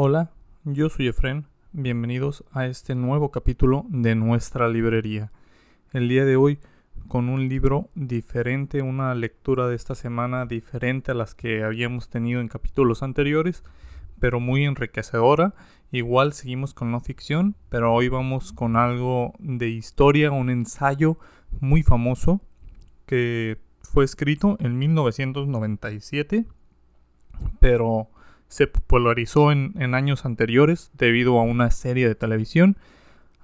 Hola, yo soy Efren, bienvenidos a este nuevo capítulo de nuestra librería. El día de hoy con un libro diferente, una lectura de esta semana diferente a las que habíamos tenido en capítulos anteriores, pero muy enriquecedora. Igual seguimos con no ficción, pero hoy vamos con algo de historia, un ensayo muy famoso que fue escrito en 1997, pero se popularizó en, años anteriores debido a una serie de televisión.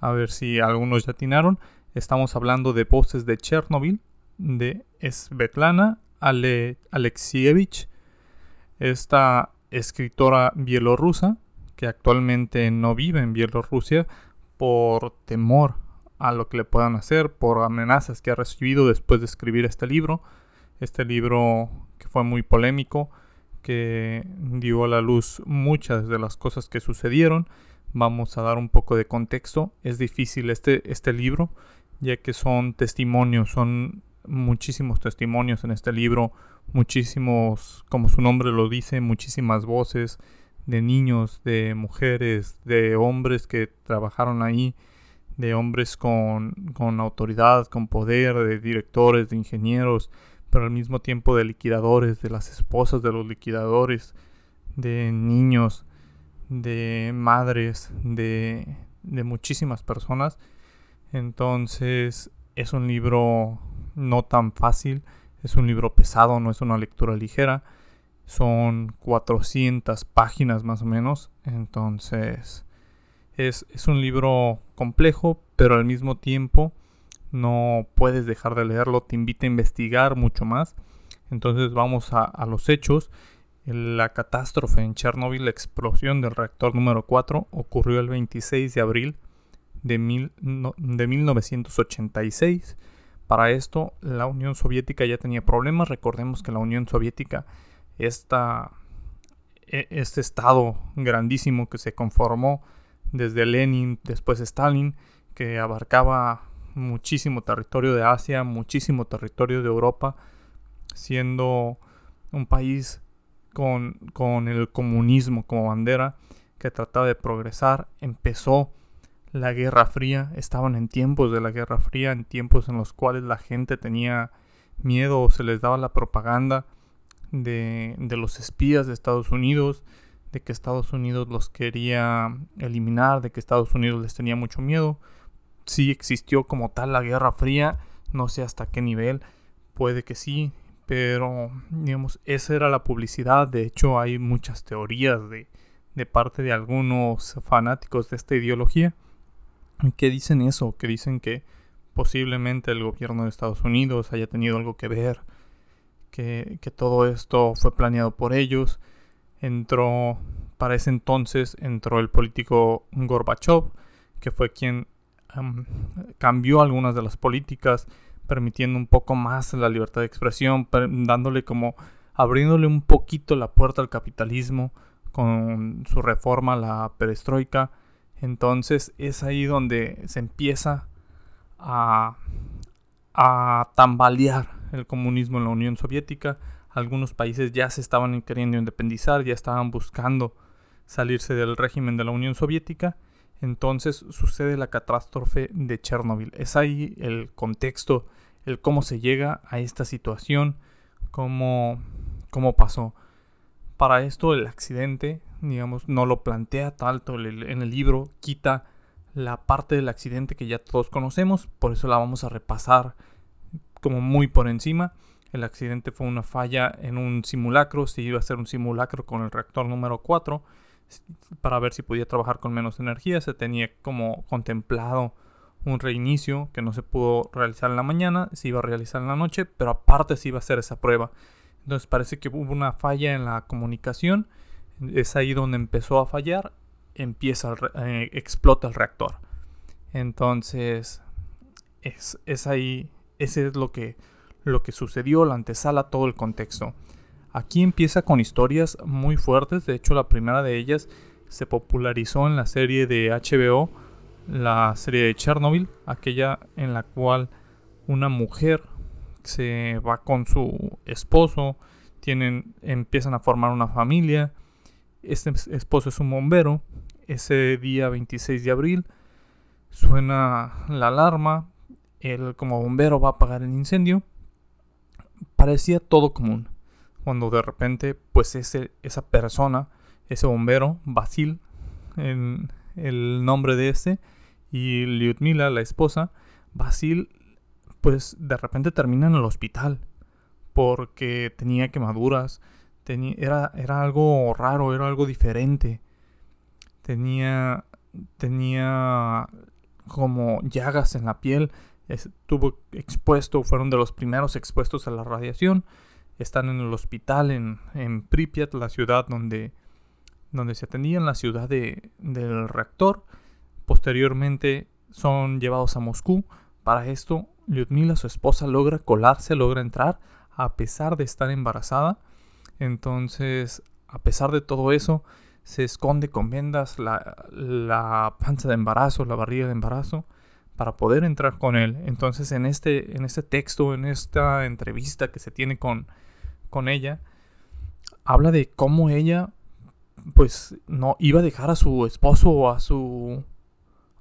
A ver si algunos ya atinaron. Estamos hablando de Voces de Chernobyl, de Svetlana Ale Alexievich, esta escritora bielorrusa que actualmente no vive en Bielorrusia por temor a lo que le puedan hacer, por amenazas que ha recibido después de escribir este libro. Este libro que fue muy polémico que dio a la luz muchas de las cosas que sucedieron. Vamos a dar un poco de contexto. Es difícil este, este libro, ya que son testimonios, son muchísimos testimonios en este libro, muchísimos, como su nombre lo dice, muchísimas voces de niños, de mujeres, de hombres que trabajaron ahí, de hombres con, con autoridad, con poder, de directores, de ingenieros, pero al mismo tiempo de liquidadores, de las esposas de los liquidadores, de niños, de madres, de, de muchísimas personas. Entonces es un libro no tan fácil, es un libro pesado, no es una lectura ligera. Son 400 páginas más o menos. Entonces es, es un libro complejo, pero al mismo tiempo no puedes dejar de leerlo, te invita a investigar mucho más. Entonces vamos a, los hechos. La catástrofe en Chernobyl, la explosión del reactor número 4, ocurrió el 26 de abril de, de 1986. Para esto, la Unión Soviética ya tenía problemas. Recordemos que la Unión Soviética, esta, e, este estado grandísimo que se conformó desde Lenin, después Stalin, que abarcaba muchísimo territorio de Asia, muchísimo territorio de Europa, siendo un país con, con el comunismo como bandera que trataba de progresar. Empezó la Guerra Fría, estaban en tiempos de la Guerra Fría, en tiempos en los cuales la gente tenía miedo o se les daba la propaganda de, de los espías de Estados Unidos, de que Estados Unidos los quería eliminar, de que Estados Unidos les tenía mucho miedo si existió como tal la Guerra Fría, no sé hasta qué nivel, puede que sí, pero digamos, esa era la publicidad, de hecho hay muchas teorías de, de parte de algunos fanáticos de esta ideología que dicen eso, que dicen que posiblemente el gobierno de Estados Unidos haya tenido algo que ver, que, que todo esto fue planeado por ellos, entró, para ese entonces entró el político Gorbachev, que fue quien cambió algunas de las políticas, permitiendo un poco más la libertad de expresión, dándole como abriéndole un poquito la puerta al capitalismo con su reforma, la perestroika. Entonces es ahí donde se empieza a, a tambalear el comunismo en la Unión Soviética. Algunos países ya se estaban queriendo independizar, ya estaban buscando salirse del régimen de la Unión Soviética entonces sucede la catástrofe de Chernobyl. Es ahí el contexto, el cómo se llega a esta situación, cómo, cómo pasó. Para esto el accidente, digamos, no lo plantea tanto en el libro, quita la parte del accidente que ya todos conocemos, por eso la vamos a repasar como muy por encima. El accidente fue una falla en un simulacro, se iba a hacer un simulacro con el reactor número 4 para ver si podía trabajar con menos energía. Se tenía como contemplado un reinicio que no se pudo realizar en la mañana, se iba a realizar en la noche, pero aparte se iba a hacer esa prueba. Entonces parece que hubo una falla en la comunicación, es ahí donde empezó a fallar, empieza eh, explota el reactor. Entonces es, es ahí, ese es lo que, lo que sucedió, la antesala, todo el contexto. Aquí empieza con historias muy fuertes, de hecho la primera de ellas se popularizó en la serie de HBO, la serie de Chernobyl, aquella en la cual una mujer se va con su esposo, tienen, empiezan a formar una familia Este esposo es un bombero. Ese día 26 de abril suena la alarma. Él como bombero va a apagar el incendio. Parecía todo común. Cuando de repente, pues ese, esa persona, ese bombero, Basil, en el nombre de ese, y Lyudmila, la esposa, Basil, pues de repente termina en el hospital porque tenía quemaduras, tenía, era, era algo raro, era algo diferente. Tenía, tenía como llagas en la piel, estuvo expuesto, fueron de los primeros expuestos a la radiación. Están en el hospital en, en Pripyat, la ciudad donde, donde se atendían, la ciudad de, del reactor. Posteriormente son llevados a Moscú. Para esto, Lyudmila, su esposa, logra colarse, logra entrar, a pesar de estar embarazada. Entonces, a pesar de todo eso, se esconde con vendas la, la panza de embarazo, la barriga de embarazo, para poder entrar con él. Entonces, en este, en este texto, en esta entrevista que se tiene con, con ella, habla de cómo ella, pues, no iba a dejar a su esposo o a su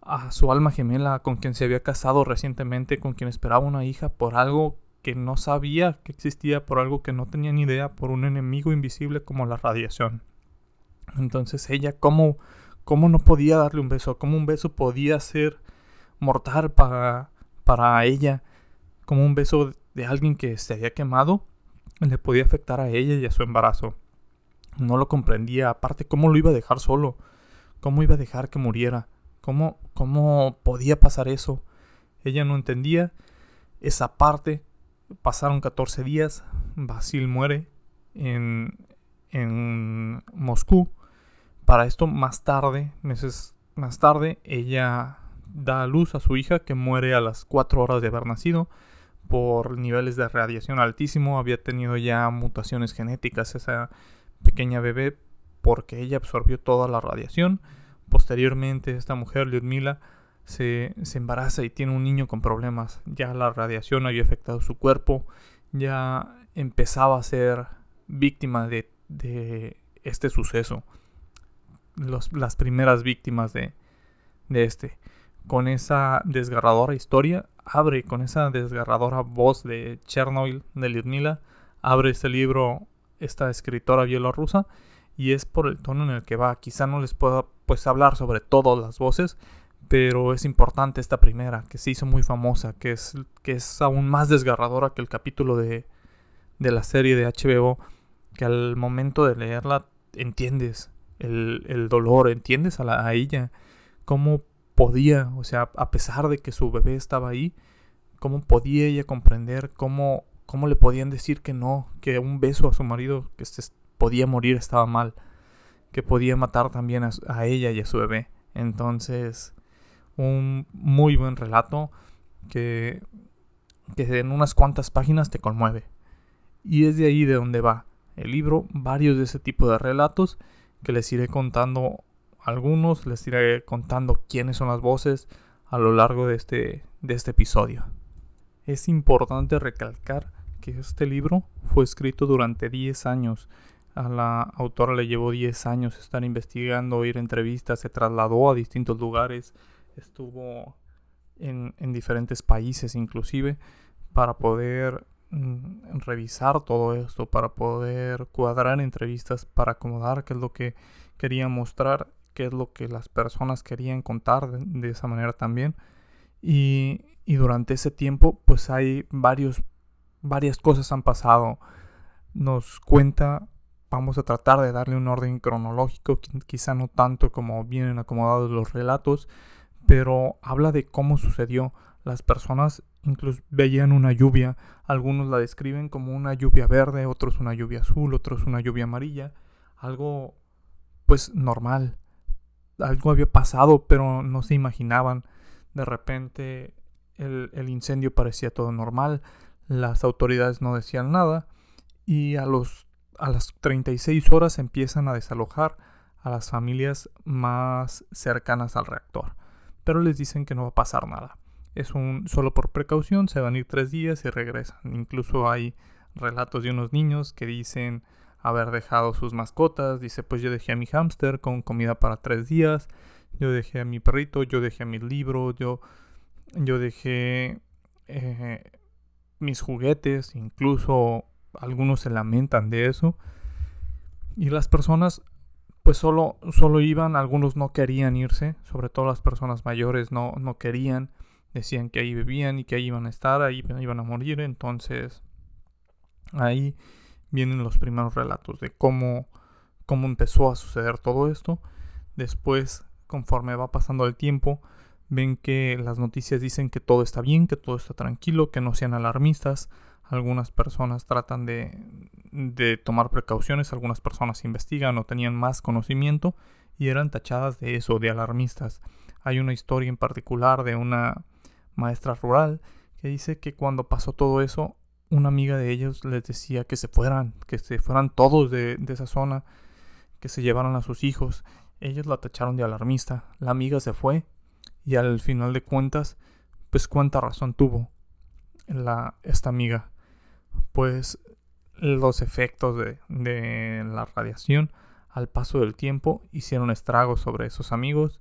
a su alma gemela con quien se había casado recientemente, con quien esperaba una hija por algo que no sabía que existía, por algo que no tenía ni idea, por un enemigo invisible como la radiación. Entonces ella, ¿cómo, cómo no podía darle un beso? ¿Cómo un beso podía ser mortal para, para ella? ¿Cómo un beso de alguien que se había quemado le podía afectar a ella y a su embarazo? No lo comprendía. Aparte, ¿cómo lo iba a dejar solo? ¿Cómo iba a dejar que muriera? ¿Cómo, ¿Cómo podía pasar eso? Ella no entendía esa parte. Pasaron 14 días. Basil muere en, en Moscú. Para esto, más tarde, meses más tarde, ella da a luz a su hija que muere a las 4 horas de haber nacido por niveles de radiación altísimo. Había tenido ya mutaciones genéticas esa pequeña bebé porque ella absorbió toda la radiación Posteriormente, esta mujer, Lyudmila, se, se embaraza y tiene un niño con problemas. Ya la radiación había afectado su cuerpo, ya empezaba a ser víctima de, de este suceso. las primeras víctimas de, de este. Con esa desgarradora historia, abre con esa desgarradora voz de Chernobyl, de Lyudmila, abre este libro esta escritora bielorrusa y es por el tono en el que va. Quizá no les pueda pues hablar sobre todas las voces, pero es importante esta primera que se hizo muy famosa, que es, que es aún más desgarradora que el capítulo de, de la serie de HBO, que al momento de leerla entiendes el, el dolor, entiendes a, la, a ella, cómo podía, o sea, a pesar de que su bebé estaba ahí, cómo podía ella comprender, cómo, cómo le podían decir que no, que un beso a su marido que se podía morir estaba mal, que podía matar también a, ella y a su bebé. Entonces, un muy buen relato que, que en unas cuantas páginas te conmueve. Y es de ahí de donde va el libro, varios de ese tipo de relatos que les iré contando algunos, les iré contando quiénes son las voces a lo largo de este, de este episodio. Es importante recalcar que este libro fue escrito durante 10 años a la autora le llevó 10 años estar investigando, ir entrevistas, se trasladó a distintos lugares, estuvo en, diferentes países inclusive para poder mm, revisar todo esto, para poder cuadrar entrevistas, para acomodar qué es lo que quería mostrar, qué es lo que las personas querían contar de, esa manera también. Y, y, durante ese tiempo pues hay varios, varias cosas han pasado. Nos cuenta vamos a tratar de darle un orden cronológico, quizá no tanto como vienen acomodados los relatos, pero habla de cómo sucedió. Las personas incluso veían una lluvia, algunos la describen como una lluvia verde, otros una lluvia azul, otros una lluvia amarilla, algo pues normal. Algo había pasado, pero no se imaginaban. De repente el, el incendio parecía todo normal, las autoridades no decían nada y a los a las 36 horas empiezan a desalojar a las familias más cercanas al reactor. Pero les dicen que no va a pasar nada. Es un solo por precaución, se van a ir tres días y regresan. Incluso hay relatos de unos niños que dicen haber dejado sus mascotas. Dice, pues yo dejé a mi hámster con comida para tres días. Yo dejé a mi perrito, yo dejé a mi libro, yo, yo dejé eh, mis juguetes, incluso algunos se lamentan de eso. Y las personas pues solo, solo iban, algunos no querían irse, sobre todo las personas mayores no, no querían, decían que ahí vivían y que ahí iban a estar, ahí iban a morir, entonces ahí vienen los primeros relatos de cómo, cómo empezó a suceder todo esto. Después, conforme va pasando el tiempo, ven que las noticias dicen que todo está bien, que todo está tranquilo, que no sean alarmistas. Algunas personas tratan de, de tomar precauciones, algunas personas investigan o tenían más conocimiento y eran tachadas de eso, de alarmistas. Hay una historia en particular de una maestra rural que dice que cuando pasó todo eso, una amiga de ellos les decía que se fueran, que se fueran todos de, de esa zona, que se llevaran a sus hijos. Ellos la tacharon de alarmista. La amiga se fue y al final de cuentas, pues cuánta razón tuvo la, esta amiga. Pues los efectos de, de la radiación al paso del tiempo hicieron estragos sobre esos amigos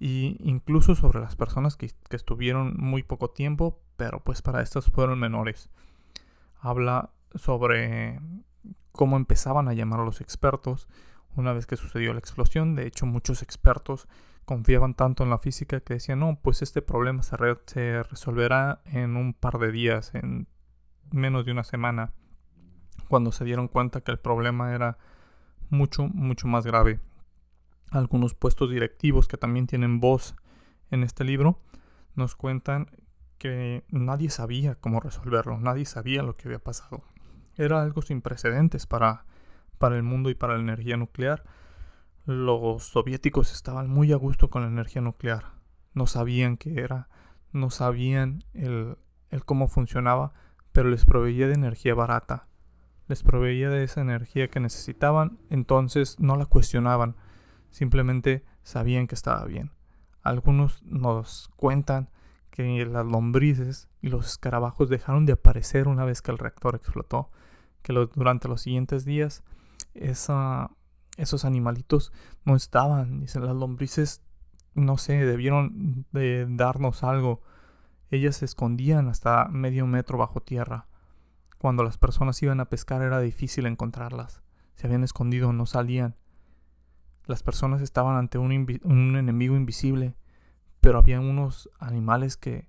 e incluso sobre las personas que, que, estuvieron muy poco tiempo, pero pues para estos fueron menores. Habla sobre cómo empezaban a llamar a los expertos una vez que sucedió la explosión. De hecho, muchos expertos confiaban tanto en la física que decían, no, pues este problema se, se resolverá en un par de días, en menos de una semana, cuando se dieron cuenta que el problema era mucho, mucho más grave. Algunos puestos directivos que también tienen voz en este libro nos cuentan nadie sabía cómo resolverlo, nadie sabía lo que había pasado. Era algo sin precedentes para, para el mundo y para la energía nuclear los soviéticos estaban muy a gusto con la energía nuclear. No sabían qué era, no sabían el cómo funcionaba, pero les proveía de energía barata. Les proveía de esa energía que necesitaban, entonces no la cuestionaban, simplemente sabían que estaba bien. Algunos nos cuentan que las lombrices y los escarabajos dejaron de aparecer una vez que el reactor explotó, que durante los siguientes días esos animalitos no estaban. Dicen, las lombrices, no sé, debieron de darnos algo. Ellas se escondían hasta medio metro bajo tierra. Cuando las personas iban a pescar era difícil encontrarlas. Se habían escondido, no salían. Las personas estaban ante un enemigo invisible, pero había unos animales que,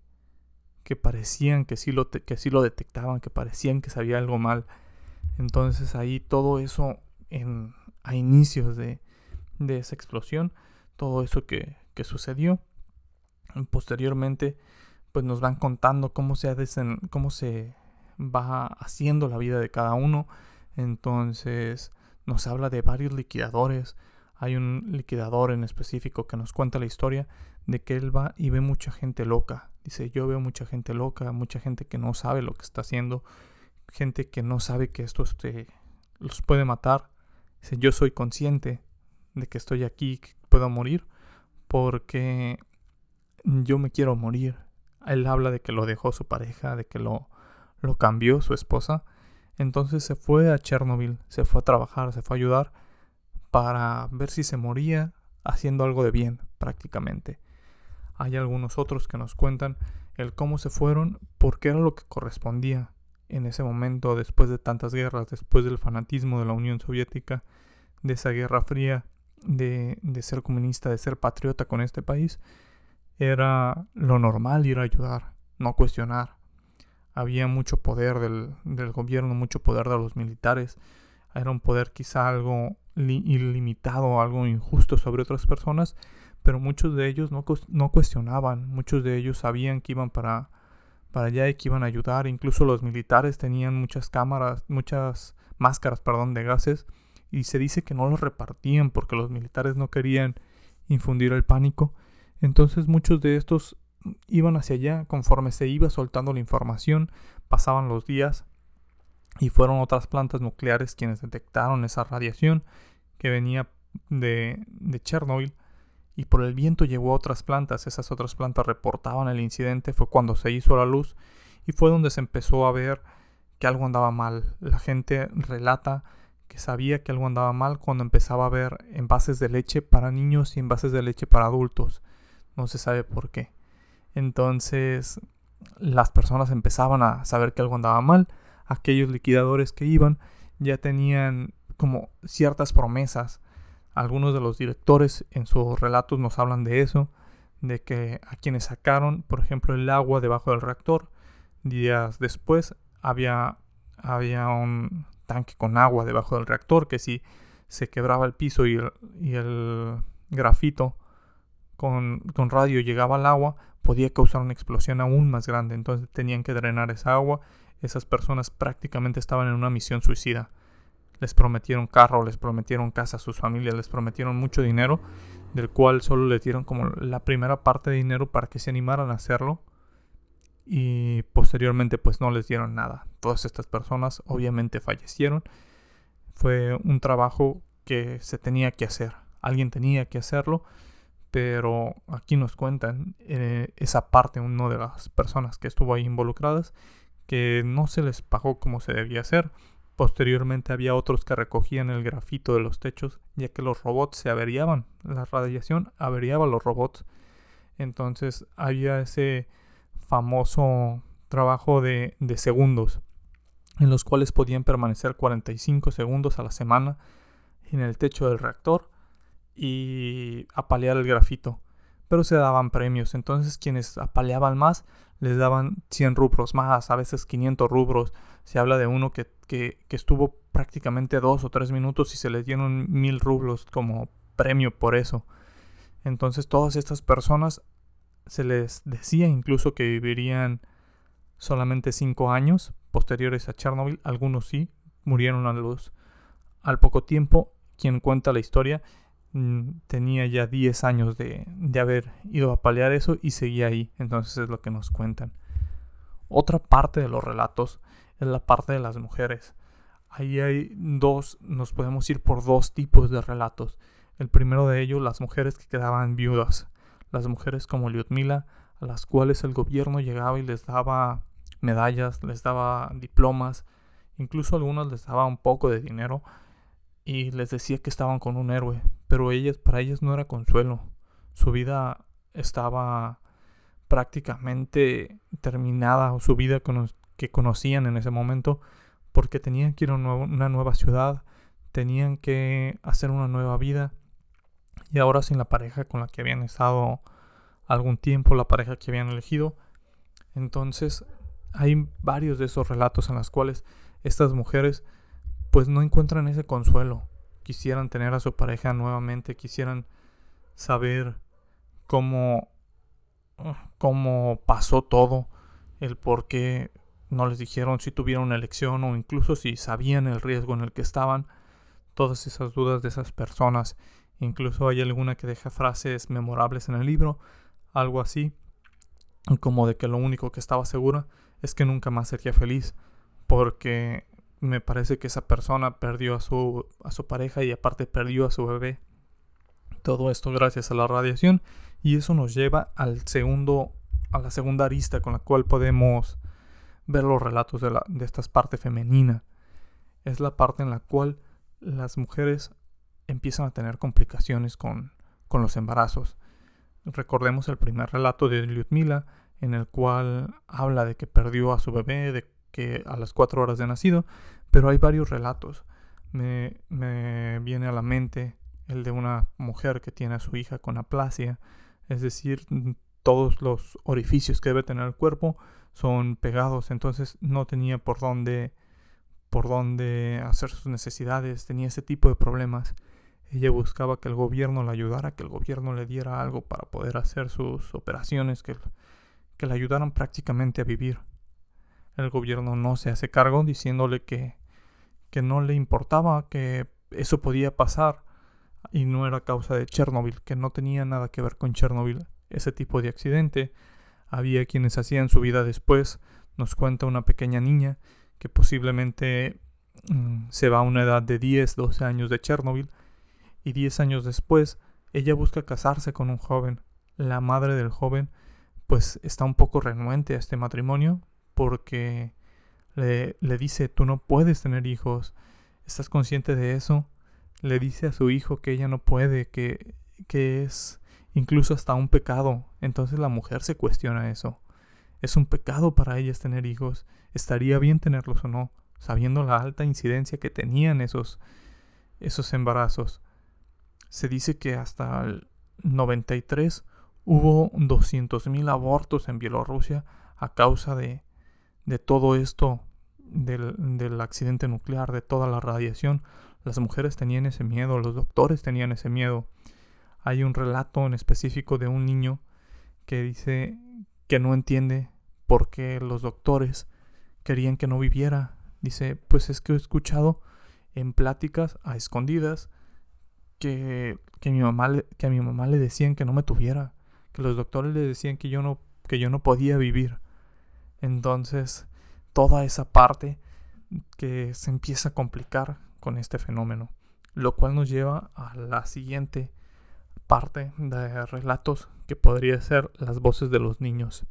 que parecían que sí, lo que sí lo detectaban, que parecían que sabía algo mal. Entonces ahí todo eso en, a inicios de, esa explosión, todo eso que, sucedió. Posteriormente, pues nos van contando cómo se, cómo se va haciendo la vida de cada uno. Entonces nos habla de varios liquidadores. Hay un liquidador en específico que nos cuenta la historia de que él va y ve mucha gente loca. Dice, yo veo mucha gente loca, mucha gente que no sabe lo que está haciendo, gente que no sabe que esto este, los puede matar yo soy consciente de que estoy aquí, que puedo morir, porque yo me quiero morir. Él habla de que lo dejó su pareja, de que lo, lo cambió su esposa. Entonces se fue a Chernobyl, se fue a trabajar, se fue a ayudar para ver si se moría haciendo algo de bien, prácticamente. Hay algunos otros que nos cuentan el cómo se fueron, porque era lo que correspondía en ese momento, después de tantas guerras, después del fanatismo de la Unión Soviética, de esa guerra fría, de, de ser comunista, de ser patriota con este país, era lo normal ir a ayudar, no cuestionar. Había mucho poder del, del gobierno, mucho poder de los militares. Era un poder quizá algo ilimitado, algo injusto sobre otras personas, pero muchos de ellos no, no cuestionaban, muchos de ellos sabían que iban para, para allá y que iban a ayudar. Incluso los militares tenían muchas cámaras, muchas máscaras, perdón, de gases y se dice que no los repartían porque los militares no querían infundir el pánico. Entonces muchos de estos iban hacia allá conforme se iba soltando la información, pasaban los días y fueron otras plantas nucleares quienes detectaron esa radiación que venía de, de Chernobyl y por el viento llegó a otras plantas. Esas otras plantas reportaban el incidente, fue cuando se hizo la luz y fue donde se empezó a ver que algo andaba mal. La gente relata que sabía que algo andaba mal cuando empezaba a ver envases de leche para niños y envases de leche para adultos. No se sabe por qué. Entonces las personas empezaban a saber que algo andaba mal. Aquellos liquidadores que iban ya tenían como ciertas promesas. Algunos de los directores en sus relatos nos hablan de eso, de que a quienes sacaron, por ejemplo, el agua debajo del reactor, días después había, había un tanque con agua debajo del reactor que si se quebraba el piso y el, grafito con, con radio llegaba al agua, podía causar una explosión aún más grande. Entonces tenían que drenar esa agua. Esas personas prácticamente estaban en una misión suicida. Les prometieron carro, les prometieron casa a sus familias, les prometieron mucho dinero, del cual solo les dieron como la primera parte de dinero para que se animaran a hacerlo. Y posteriormente pues no les dieron nada. Todas estas personas obviamente fallecieron. Fue un trabajo que se tenía que hacer. Alguien tenía que hacerlo pero aquí nos cuentan eh, esa parte, una de las personas que estuvo ahí involucradas, que no se les pagó como se debía hacer. Posteriormente había otros que recogían el grafito de los techos, ya que los robots se averiaban, la radiación averiaba los robots. Entonces había ese famoso trabajo de, de segundos, en los cuales podían permanecer 45 segundos a la semana en el techo del reactor y apalear el grafito. Pero se daban premios, entonces quienes apaleaban más les daban 100 rubros más, a veces 500 rubros. Se habla de uno que, que, estuvo prácticamente dos o tres minutos y se les dieron mil rublos como premio por eso. Entonces todas estas personas se les decía incluso que vivirían solamente 5 años posteriores a Chernobyl, algunos sí, murieron a luz al poco tiempo. Quien cuenta la historia tenía ya 10 años de, haber ido a paliar eso y seguía ahí. Entonces es lo que nos cuentan. Otra parte de los relatos es la parte de las mujeres. Ahí hay dos, nos podemos ir por dos tipos de relatos. El primero de ellos, las mujeres que quedaban viudas. Las mujeres como Lyudmila, a las cuales el gobierno llegaba y les daba medallas, les daba diplomas, incluso algunas les daba un poco de dinero y les decía que estaban con un héroe, pero ellas, para ellas no era consuelo. Su vida estaba prácticamente terminada, o su vida que conocían en ese momento, porque tenían que ir a una nueva ciudad, tenían que hacer una nueva vida, y ahora sin la pareja con la que habían estado algún tiempo, la pareja que habían elegido. Entonces, hay varios de esos relatos en los cuales estas mujeres pues no encuentran ese consuelo. Quisieran tener a su pareja nuevamente, quisieran saber cómo, cómo pasó todo, el por qué no les dijeron si tuvieron elección o incluso si sabían el riesgo en el que estaban. Todas esas dudas de esas personas. Incluso hay alguna que deja frases memorables en el libro, algo así, como de que lo único que estaba segura es que nunca más sería feliz, porque me parece que esa persona perdió a su, a su pareja y aparte perdió a su bebé. Todo esto gracias a la radiación y eso nos lleva al segundo, a la segunda arista con la cual podemos ver los relatos de, la, de esta parte femenina. Es la parte en la cual las mujeres empiezan a tener complicaciones con, con los embarazos. Recordemos el primer relato de Lyudmila, en el cual habla de que perdió a su bebé, de que a las cuatro horas de nacido, pero hay varios relatos. Me, me viene a la mente el de una mujer que tiene a su hija con aplasia, es decir, todos los orificios que debe tener el cuerpo son pegados, entonces no tenía por dónde por dónde hacer sus necesidades, tenía ese tipo de problemas. Ella buscaba que el gobierno la ayudara, que el gobierno le diera algo para poder hacer sus operaciones, que, que le ayudaran prácticamente a vivir el gobierno no se hace cargo diciéndole que, que no le importaba, que eso podía pasar y no era causa de Chernobyl, que no tenía nada que ver con Chernobyl, ese tipo de accidente. Había quienes hacían su vida después, nos cuenta una pequeña niña que posiblemente mm, se va a una edad de 10, 12 años de Chernobyl y 10 años después ella busca casarse con un joven. La madre del joven pues está un poco renuente a este matrimonio, porque le, dice, tú no puedes tener hijos, ¿Estás consciente de eso? Le dice a su hijo que ella no puede, que, que es incluso hasta un pecado. Entonces la mujer se cuestiona eso. ¿Es un pecado para ellas tener hijos? ¿Estaría bien tenerlos o no? Sabiendo la alta incidencia que tenían esos, esos embarazos. Se dice que hasta el 93 hubo 200.000 abortos en Bielorrusia a causa de, de todo esto, del, del accidente nuclear, de toda la radiación. Las mujeres tenían ese miedo, los doctores tenían ese miedo. Hay un relato en específico de un niño que dice que no entiende por qué los doctores querían que no viviera. Dice, pues es que he escuchado en pláticas a escondidas que, que, mi mamá que a mi mamá le decían que no me tuviera, que los doctores le decían que yo no, que yo no podía vivir. Entonces, toda esa parte que se empieza a complicar con este fenómeno, lo cual nos lleva a la siguiente parte de relatos que podría ser las voces de los niños.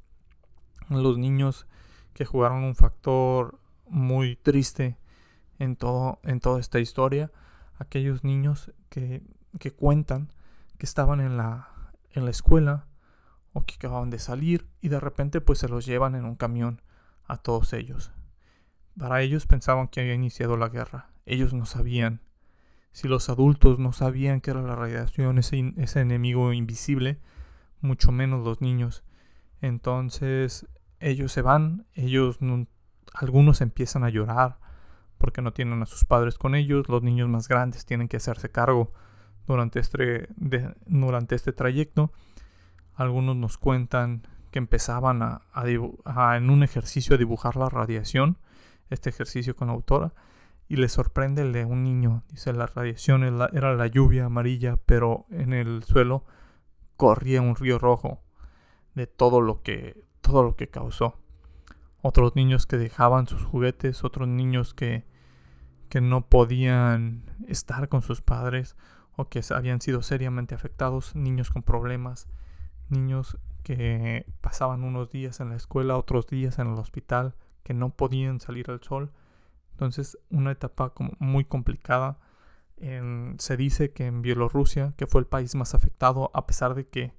Los niños que jugaron un factor muy triste en, todo, en toda esta historia. Aquellos niños que, que cuentan que estaban en la, en la escuela o que acababan de salir y de repente pues se los llevan en un camión a todos ellos. Para ellos pensaban que había iniciado la guerra. Ellos no sabían. Si los adultos no sabían que era la radiación, ese, ese enemigo invisible, mucho menos los niños. Entonces ellos se van, ellos algunos empiezan a llorar porque no tienen a sus padres con ellos, los niños más grandes tienen que hacerse cargo durante este, durante este trayecto. Algunos nos cuentan que empezaban a, en un ejercicio a dibujar la radiación, este ejercicio con la autora, y les sorprende el de un niño. Dice, la radiación era la lluvia amarilla, pero en el suelo corría un río rojo de todo lo que todo lo que causó. Otros niños que dejaban sus juguetes, otros niños que que no podían estar con sus padres o que habían sido seriamente afectados, niños con problemas, niños que pasaban unos días en la escuela, otros días en el hospital, que no podían salir al sol. Entonces, una etapa como muy complicada. se dice que en Bielorrusia, que fue el país más afectado, a pesar de que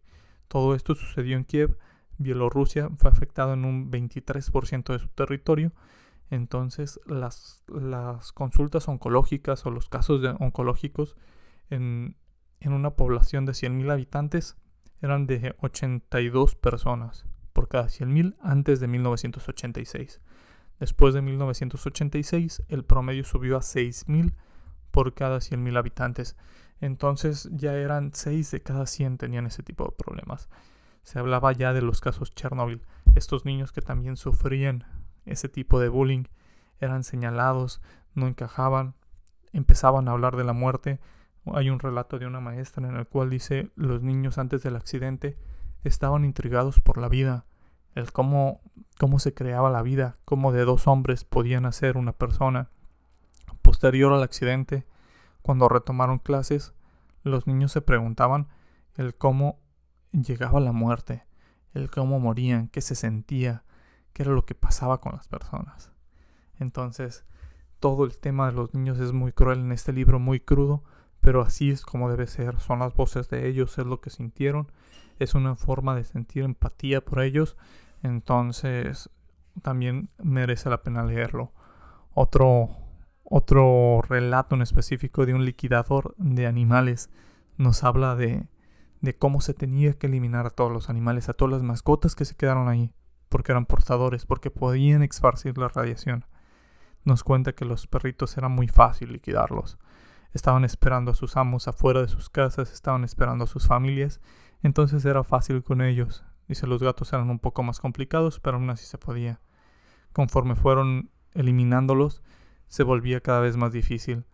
todo esto sucedió en Kiev, Bielorrusia fue afectado en un 23% de su territorio entonces las, consultas oncológicas o los casos oncológicos en, en una población de 100.000 habitantes eran de 82 personas por cada 100.000 antes de 1986. Después de 1986 el promedio subió a 6.000 por cada 100.000 habitantes. Entonces ya eran 6 de cada 100 tenían ese tipo de problemas. Se hablaba ya de los casos Chernobyl, estos niños que también sufrían ese tipo de bullying, eran señalados, no encajaban, empezaban a hablar de la muerte. Hay un relato de una maestra en el cual dice los niños antes del accidente estaban intrigados por la vida, el cómo, cómo se creaba la vida, cómo de dos hombres podían hacer una persona. Posterior al accidente, cuando retomaron clases, los niños se preguntaban el cómo llegaba la muerte, el cómo morían, qué se sentía, qué era lo que pasaba con las personas. Entonces, todo el tema de los niños es muy cruel en este libro, muy crudo, pero así es como debe ser. Son las voces de ellos, es lo que sintieron, es una forma de sentir empatía por ellos. Entonces, también merece la pena leerlo. Otro, otro relato en específico de un liquidador de animales nos habla de, de cómo se tenía que eliminar a todos los animales, a todas las mascotas que se quedaron ahí porque eran portadores, porque podían esparcir la radiación. Nos cuenta que los perritos era muy fácil liquidarlos. Estaban esperando a sus amos afuera de sus casas, estaban esperando a sus familias, entonces era fácil con ellos. Dice, los gatos eran un poco más complicados, pero aún así se podía. Conforme fueron eliminándolos, se volvía cada vez más difícil.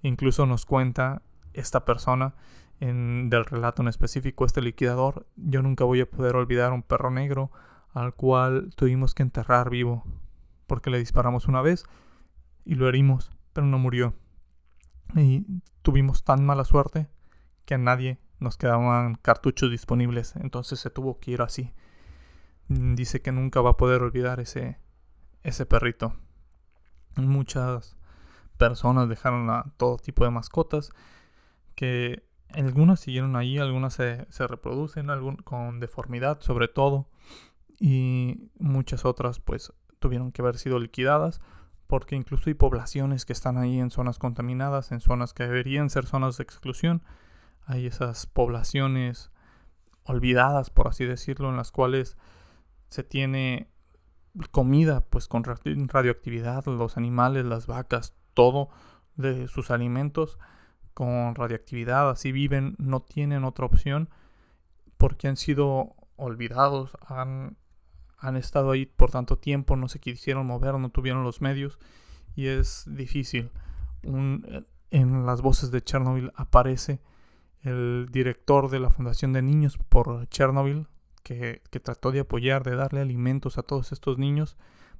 Incluso nos cuenta esta persona del relato en específico, este liquidador, yo nunca voy a poder olvidar un perro negro al cual tuvimos que enterrar vivo, porque le disparamos una vez y lo herimos, pero no murió. Y tuvimos tan mala suerte que a nadie nos quedaban cartuchos disponibles, entonces se tuvo que ir así. Dice que nunca va a poder olvidar ese, ese perrito. Muchas personas dejaron a todo tipo de mascotas que algunas siguieron ahí, algunas se, reproducen algún, con deformidad sobre todo y muchas otras pues tuvieron que haber sido liquidadas porque incluso hay poblaciones que están ahí en zonas contaminadas, en zonas que deberían ser zonas de exclusión. Hay esas poblaciones olvidadas, por así decirlo, en las cuales se tiene comida pues con radioactividad, los animales, las vacas, todo de sus alimentos con radioactividad, así viven, no tienen otra opción porque han sido olvidados, han, han estado ahí por tanto tiempo, no se quisieron mover, no tuvieron los medios y es difícil. en las voces de Chernobyl aparece el director de la Fundación de Niños por Chernobyl, que, que, trató de apoyar, de darle alimentos a todos estos niños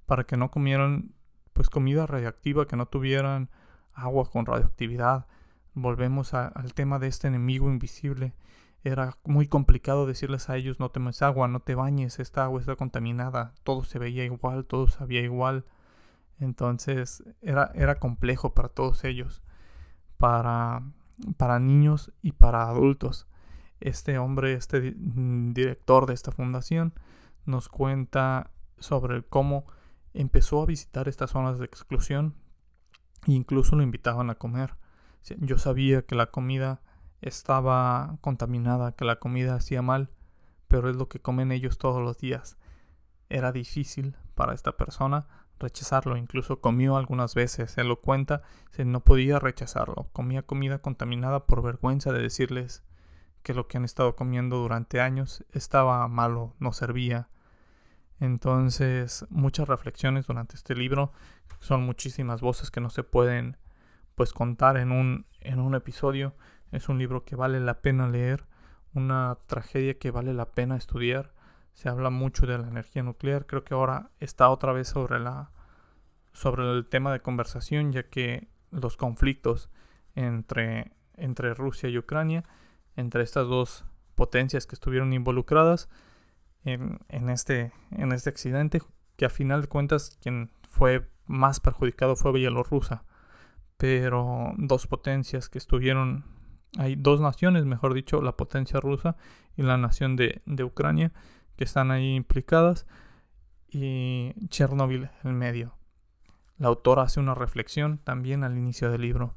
para que no comieran pues comida radioactiva, que no tuvieran agua con radioactividad. Volvemos al tema de este enemigo invisible. Era muy complicado decirles a ellos no tomes agua, no te bañes, esta agua está contaminada. Todo se veía igual, todo sabía igual. Entonces era, era complejo para todos ellos, para, para niños y para adultos. Este hombre, este director de esta fundación, nos cuenta sobre cómo empezó a visitar estas zonas de exclusión e incluso lo invitaban a comer. Yo sabía que la comida estaba contaminada, que la comida hacía mal, pero es lo que comen ellos todos los días. Era difícil para esta persona rechazarlo, incluso comió algunas veces, se lo cuenta, se no podía rechazarlo, comía comida contaminada por vergüenza de decirles que lo que han estado comiendo durante años estaba malo, no servía, entonces, muchas reflexiones durante este libro. Son muchísimas voces que no se pueden pues contar en un, en un episodio. Es un libro que vale la pena leer, una tragedia que vale la pena estudiar. Se habla mucho de la energía nuclear. Creo que ahora está otra vez sobre la sobre el tema de conversación, ya que los conflictos entre, entre Rusia y Ucrania, entre estas dos potencias que estuvieron involucradas, en, este, en este accidente, que a final de cuentas quien fue más perjudicado fue Bielorrusia. Pero dos potencias que estuvieron, hay dos naciones, mejor dicho, la potencia rusa y la nación de, de Ucrania, que están ahí implicadas, y Chernobyl en medio. La autora hace una reflexión también al inicio del libro.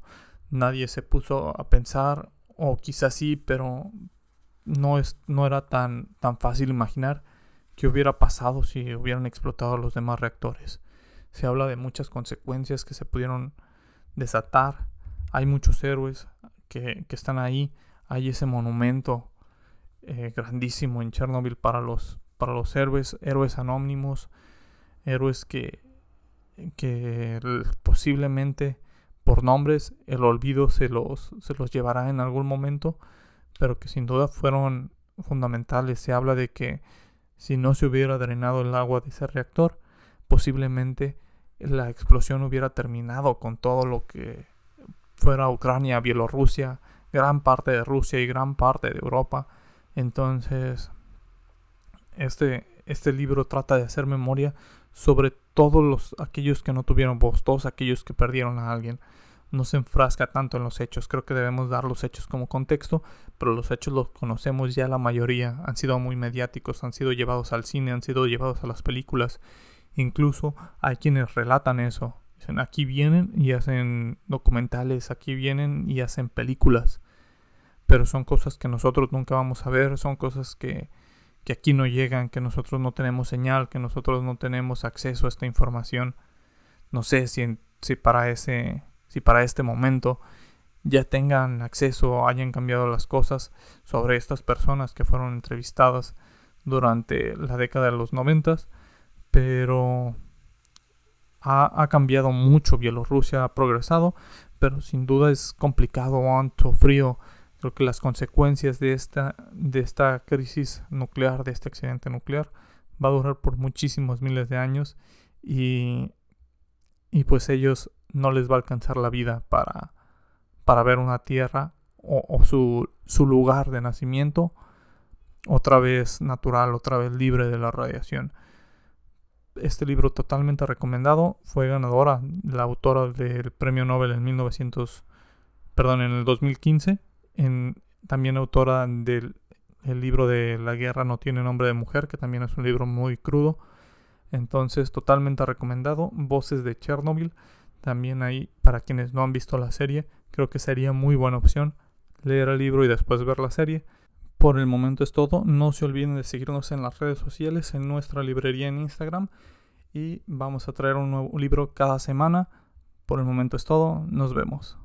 Nadie se puso a pensar, o quizás sí, pero, no, es, no era tan, tan fácil imaginar qué hubiera pasado si hubieran explotado los demás reactores. Se habla de muchas consecuencias que se pudieron desatar. Hay muchos héroes que, están ahí. Hay ese monumento eh, grandísimo en Chernobyl para los, para los héroes, héroes anónimos, héroes que, que posiblemente por nombres el olvido se los, se los llevará en algún momento pero que sin duda fueron fundamentales. Se habla de que si no se hubiera drenado el agua de ese reactor, posiblemente la explosión hubiera terminado con todo lo que fuera Ucrania, Bielorrusia, gran parte de Rusia y gran parte de Europa. Entonces, este, este libro trata de hacer memoria sobre todos los, aquellos que no tuvieron voz, todos aquellos que perdieron a alguien no se enfrasca tanto en los hechos. Creo que debemos dar los hechos como contexto, pero los hechos los conocemos ya la mayoría. Han sido muy mediáticos, han sido llevados al cine, han sido llevados a las películas. Incluso hay quienes relatan eso. Dicen, aquí vienen y hacen documentales, aquí vienen y hacen películas. Pero son cosas que nosotros nunca vamos a ver, son cosas que, que aquí no llegan, que nosotros no tenemos señal, que nosotros no tenemos acceso a esta información. No sé si, si para ese si para este momento ya tengan acceso hayan cambiado las cosas sobre estas personas que fueron entrevistadas durante la década de los noventas, pero ha, cambiado mucho, Bielorrusia ha progresado, pero sin duda es complicado, han sufrido, creo que las consecuencias de esta, de esta crisis nuclear, de este accidente nuclear, va a durar por muchísimos miles de años y, y pues ellos no les va a alcanzar la vida para, para ver una tierra o, su, su, lugar de nacimiento otra vez natural, otra vez libre de la radiación. Este libro totalmente recomendado. Fue ganadora, la autora del premio Nobel en 1900, perdón, en el 2015. En, también autora del el libro de La guerra no tiene nombre de mujer, que también es un libro muy crudo. Entonces, totalmente recomendado. Voces de Chernobyl. También ahí, para quienes no han visto la serie, creo que sería muy buena opción leer el libro y después ver la serie. Por el momento es todo. No se olviden de seguirnos en las redes sociales, en nuestra librería en Instagram. Y vamos a traer un nuevo libro cada semana. Por el momento es todo. Nos vemos.